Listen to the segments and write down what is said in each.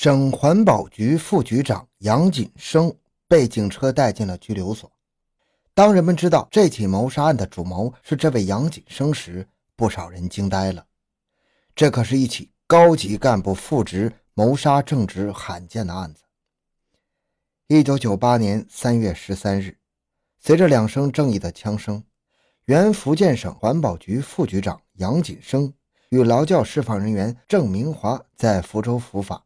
省环保局副局长杨锦生被警车带进了拘留所。当人们知道这起谋杀案的主谋是这位杨锦生时，不少人惊呆了。这可是一起高级干部复职谋杀正直罕见的案子。一九九八年三月十三日，随着两声正义的枪声，原福建省环保局副局长杨锦生与劳教释放人员郑明华在福州伏法。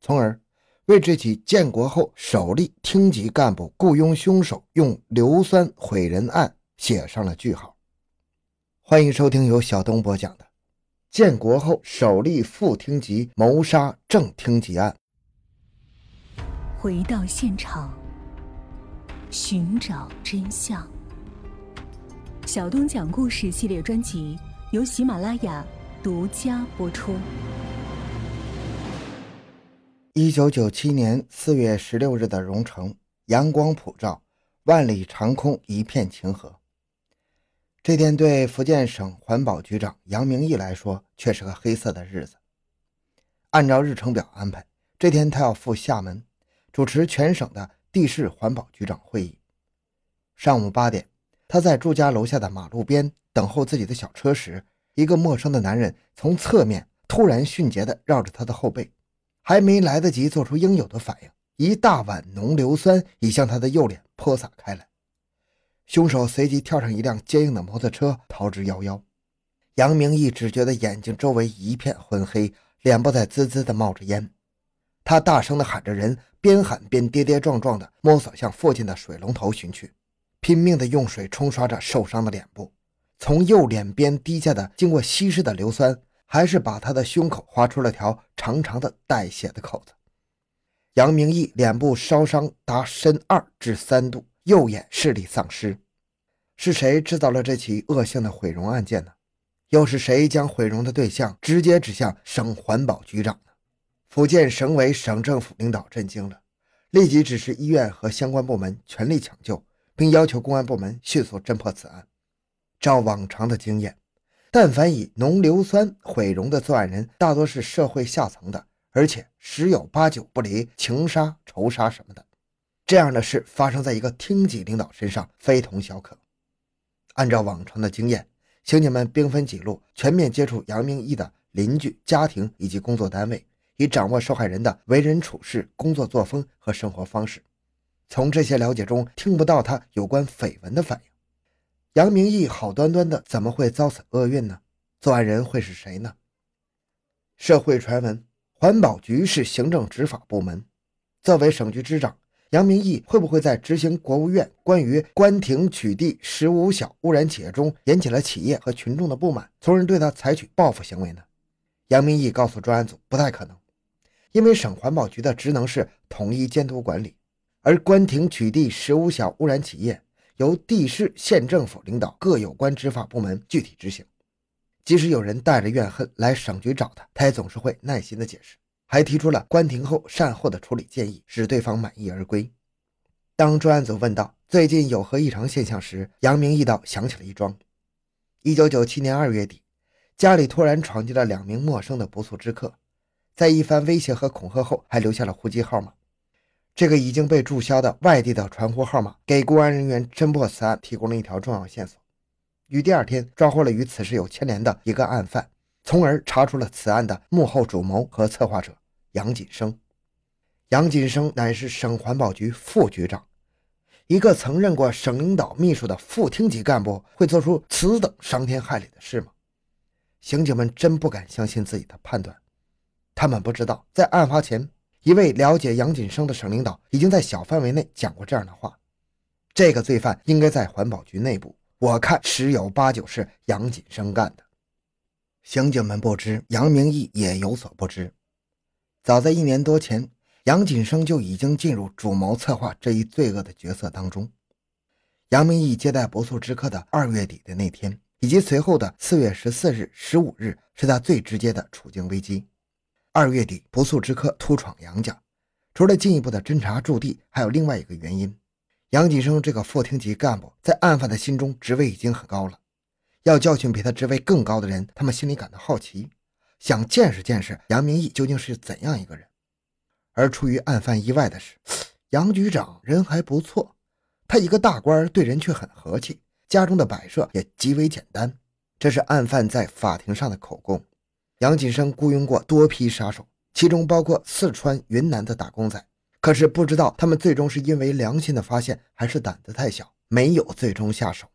从而为这起建国后首例厅级干部雇佣凶手用硫酸毁人案写上了句号。欢迎收听由小东播讲的《建国后首例副厅级谋杀正厅级案》。回到现场，寻找真相。小东讲故事系列专辑由喜马拉雅独家播出。一九九七年四月十六日的蓉城，阳光普照，万里长空一片晴和。这天对福建省环保局长杨明义来说却是个黑色的日子。按照日程表安排，这天他要赴厦门主持全省的地市环保局长会议。上午八点，他在住家楼下的马路边等候自己的小车时，一个陌生的男人从侧面突然迅捷地绕着他的后背。还没来得及做出应有的反应，一大碗浓硫酸已向他的右脸泼洒开来。凶手随即跳上一辆坚硬的摩托车，逃之夭夭。杨明义只觉得眼睛周围一片昏黑，脸部在滋滋地冒着烟。他大声地喊着人，边喊边跌跌撞撞地摸索向附近的水龙头寻去，拼命地用水冲刷着受伤的脸部。从右脸边滴下的经过稀释的硫酸。还是把他的胸口划出了条长长的带血的口子。杨明义脸部烧伤达深二至三度，右眼视力丧失。是谁制造了这起恶性的毁容案件呢？又是谁将毁容的对象直接指向省环保局长呢？福建省委省政府领导震惊了，立即指示医院和相关部门全力抢救，并要求公安部门迅速侦破此案。照往常的经验。但凡以浓硫酸毁容的作案人，大多是社会下层的，而且十有八九不离情杀、仇杀什么的。这样的事发生在一个厅级领导身上，非同小可。按照往常的经验，刑警们兵分几路，全面接触杨明义的邻居、家庭以及工作单位，以掌握受害人的为人处事、工作作风和生活方式。从这些了解中，听不到他有关绯闻的反应。杨明义好端端的，怎么会遭此厄运呢？作案人会是谁呢？社会传闻，环保局是行政执法部门，作为省局支长，杨明义会不会在执行国务院关于关停取缔十五小污染企业中，引起了企业和群众的不满，从而对他采取报复行为呢？杨明义告诉专案组，不太可能，因为省环保局的职能是统一监督管理，而关停取缔十五小污染企业。由地市县政府领导各有关执法部门具体执行。即使有人带着怨恨来省局找他，他也总是会耐心的解释，还提出了关停后善后的处理建议，使对方满意而归。当专案组问到最近有何异常现象时，杨明义道想起了一桩：一九九七年二月底，家里突然闯进了两名陌生的不速之客，在一番威胁和恐吓后，还留下了户籍号码。这个已经被注销的外地的传呼号码，给公安人员侦破此案提供了一条重要线索。于第二天抓获了与此事有牵连的一个案犯，从而查出了此案的幕后主谋和策划者杨锦生。杨锦生乃是省环保局副局长，一个曾任过省领导秘书的副厅级干部，会做出此等伤天害理的事吗？刑警们真不敢相信自己的判断。他们不知道，在案发前。一位了解杨锦生的省领导已经在小范围内讲过这样的话：“这个罪犯应该在环保局内部，我看十有八九是杨锦生干的。”刑警们不知，杨明义也有所不知。早在一年多前，杨锦生就已经进入主谋策划这一罪恶的角色当中。杨明义接待不速之客的二月底的那天，以及随后的四月十四日、十五日，是他最直接的处境危机。二月底，不速之客突闯杨家，除了进一步的侦查驻地，还有另外一个原因：杨锦生这个副厅级干部在案犯的心中职位已经很高了，要教训比他职位更高的人，他们心里感到好奇，想见识见识杨明义究竟是怎样一个人。而出于案犯意外的是，杨局长人还不错，他一个大官对人却很和气，家中的摆设也极为简单。这是案犯在法庭上的口供。杨锦生雇佣过多批杀手，其中包括四川、云南的打工仔。可是不知道他们最终是因为良心的发现，还是胆子太小，没有最终下手。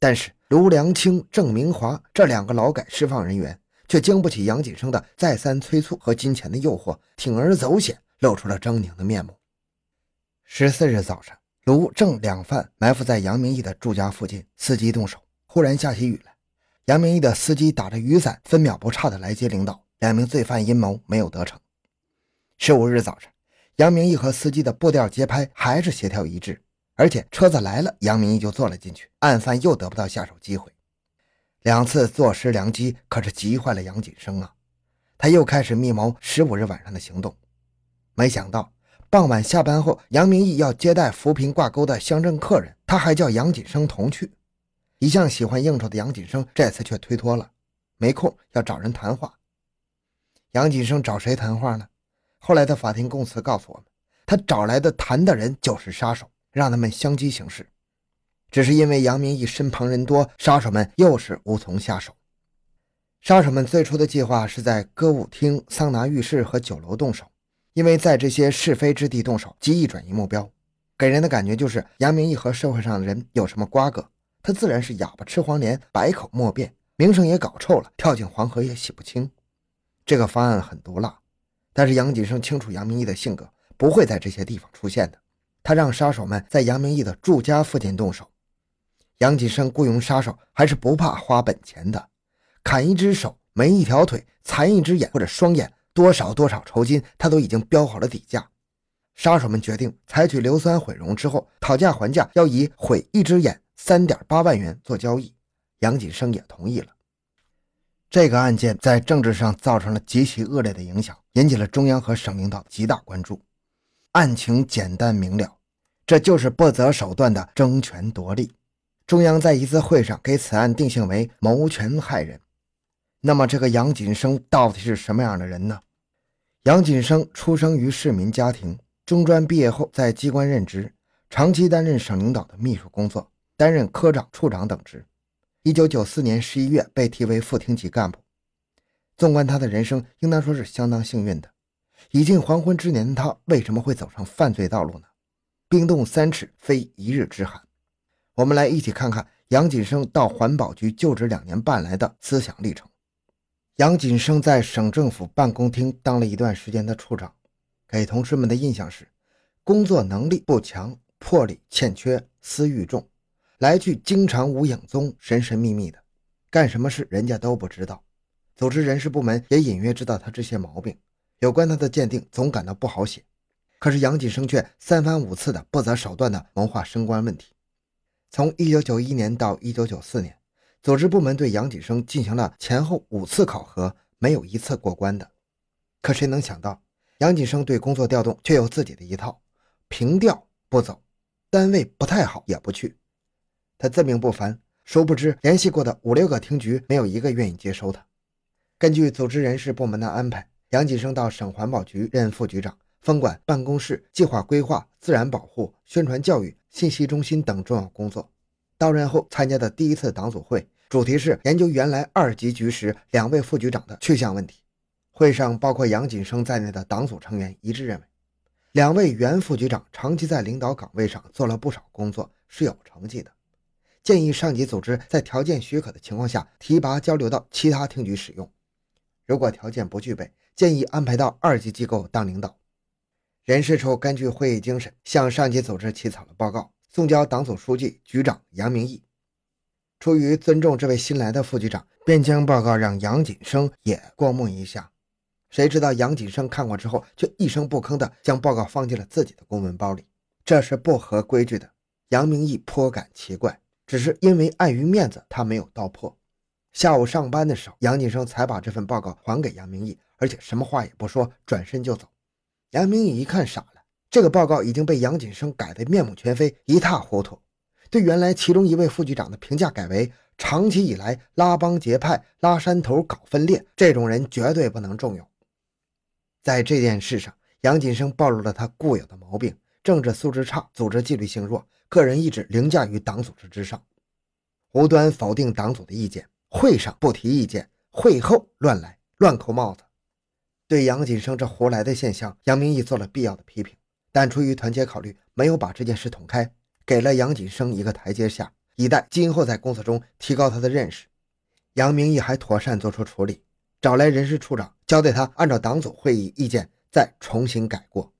但是卢良清、郑明华这两个劳改释放人员，却经不起杨锦生的再三催促和金钱的诱惑，铤而走险，露出了狰狞的面目。十四日早上，卢郑两犯埋伏在杨明义的住家附近，伺机动手。忽然下起雨来，杨明义的司机打着雨伞，分秒不差的来接领导。两名罪犯阴谋没有得逞。十五日早上。杨明义和司机的步调节拍还是协调一致，而且车子来了，杨明义就坐了进去，案犯又得不到下手机会。两次坐失良机，可是急坏了杨锦生啊！他又开始密谋十五日晚上的行动。没想到傍晚下班后，杨明义要接待扶贫挂钩的乡镇客人，他还叫杨锦生同去。一向喜欢应酬的杨锦生这次却推脱了，没空要找人谈话。杨锦生找谁谈话呢？后来的法庭供词告诉我们，他找来的谈的人就是杀手，让他们相机行事。只是因为杨明义身旁人多，杀手们又是无从下手。杀手们最初的计划是在歌舞厅、桑拿浴室和酒楼动手，因为在这些是非之地动手，极易转移目标。给人的感觉就是杨明义和社会上的人有什么瓜葛，他自然是哑巴吃黄连，百口莫辩，名声也搞臭了，跳进黄河也洗不清。这个方案很毒辣。但是杨锦生清楚杨明义的性格，不会在这些地方出现的。他让杀手们在杨明义的住家附近动手。杨锦生雇佣杀手还是不怕花本钱的，砍一只手、没一条腿、残一只眼或者双眼，多少多少酬金，他都已经标好了底价。杀手们决定采取硫酸毁容之后，讨价还价，要以毁一只眼三点八万元做交易。杨锦生也同意了。这个案件在政治上造成了极其恶劣的影响，引起了中央和省领导极大关注。案情简单明了，这就是不择手段的争权夺利。中央在一次会上给此案定性为谋权害人。那么，这个杨锦生到底是什么样的人呢？杨锦生出生于市民家庭，中专毕业后在机关任职，长期担任省领导的秘书工作，担任科长、处长等职。一九九四年十一月被提为副厅级干部。纵观他的人生，应当说是相当幸运的。已近黄昏之年的他，为什么会走上犯罪道路呢？冰冻三尺，非一日之寒。我们来一起看看杨锦生到环保局就职两年半来的思想历程。杨锦生在省政府办公厅当了一段时间的处长，给同事们的印象是工作能力不强，魄力欠缺，私欲重。来去经常无影踪，神神秘秘的，干什么事人家都不知道。组织人事部门也隐约知道他这些毛病，有关他的鉴定总感到不好写。可是杨锦生却三番五次的不择手段的谋划升官问题。从1991年到1994年，组织部门对杨锦生进行了前后五次考核，没有一次过关的。可谁能想到，杨锦生对工作调动却有自己的一套：平调不走，单位不太好也不去。他自命不凡，殊不知联系过的五六个厅局没有一个愿意接收他。根据组织人事部门的安排，杨锦生到省环保局任副局长，分管办公室、计划规划、自然保护、宣传教育、信息中心等重要工作。到任后参加的第一次党组会，主题是研究原来二级局时两位副局长的去向问题。会上包括杨锦生在内的党组成员一致认为，两位原副局长长期在领导岗位上做了不少工作，是有成绩的。建议上级组织在条件许可的情况下提拔交流到其他厅局使用。如果条件不具备，建议安排到二级机构当领导。人事处根据会议精神，向上级组织起草了报告，送交党组书记、局长杨明义。出于尊重这位新来的副局长，便将报告让杨锦生也过目一下。谁知道杨锦生看过之后，却一声不吭地将报告放进了自己的公文包里，这是不合规矩的。杨明义颇感奇怪。只是因为碍于面子，他没有道破。下午上班的时候，杨锦生才把这份报告还给杨明义，而且什么话也不说，转身就走。杨明义一看傻了，这个报告已经被杨锦生改得面目全非，一塌糊涂。对原来其中一位副局长的评价改为：长期以来拉帮结派、拉山头、搞分裂，这种人绝对不能重用。在这件事上，杨锦生暴露了他固有的毛病：政治素质差，组织纪律性弱，个人意志凌驾于党组织之上。无端否定党组的意见，会上不提意见，会后乱来，乱扣帽子。对杨锦生这胡来的现象，杨明义做了必要的批评，但出于团结考虑，没有把这件事捅开，给了杨锦生一个台阶下，以待今后在工作中提高他的认识。杨明义还妥善做出处理，找来人事处长，交代他按照党组会议意见再重新改过。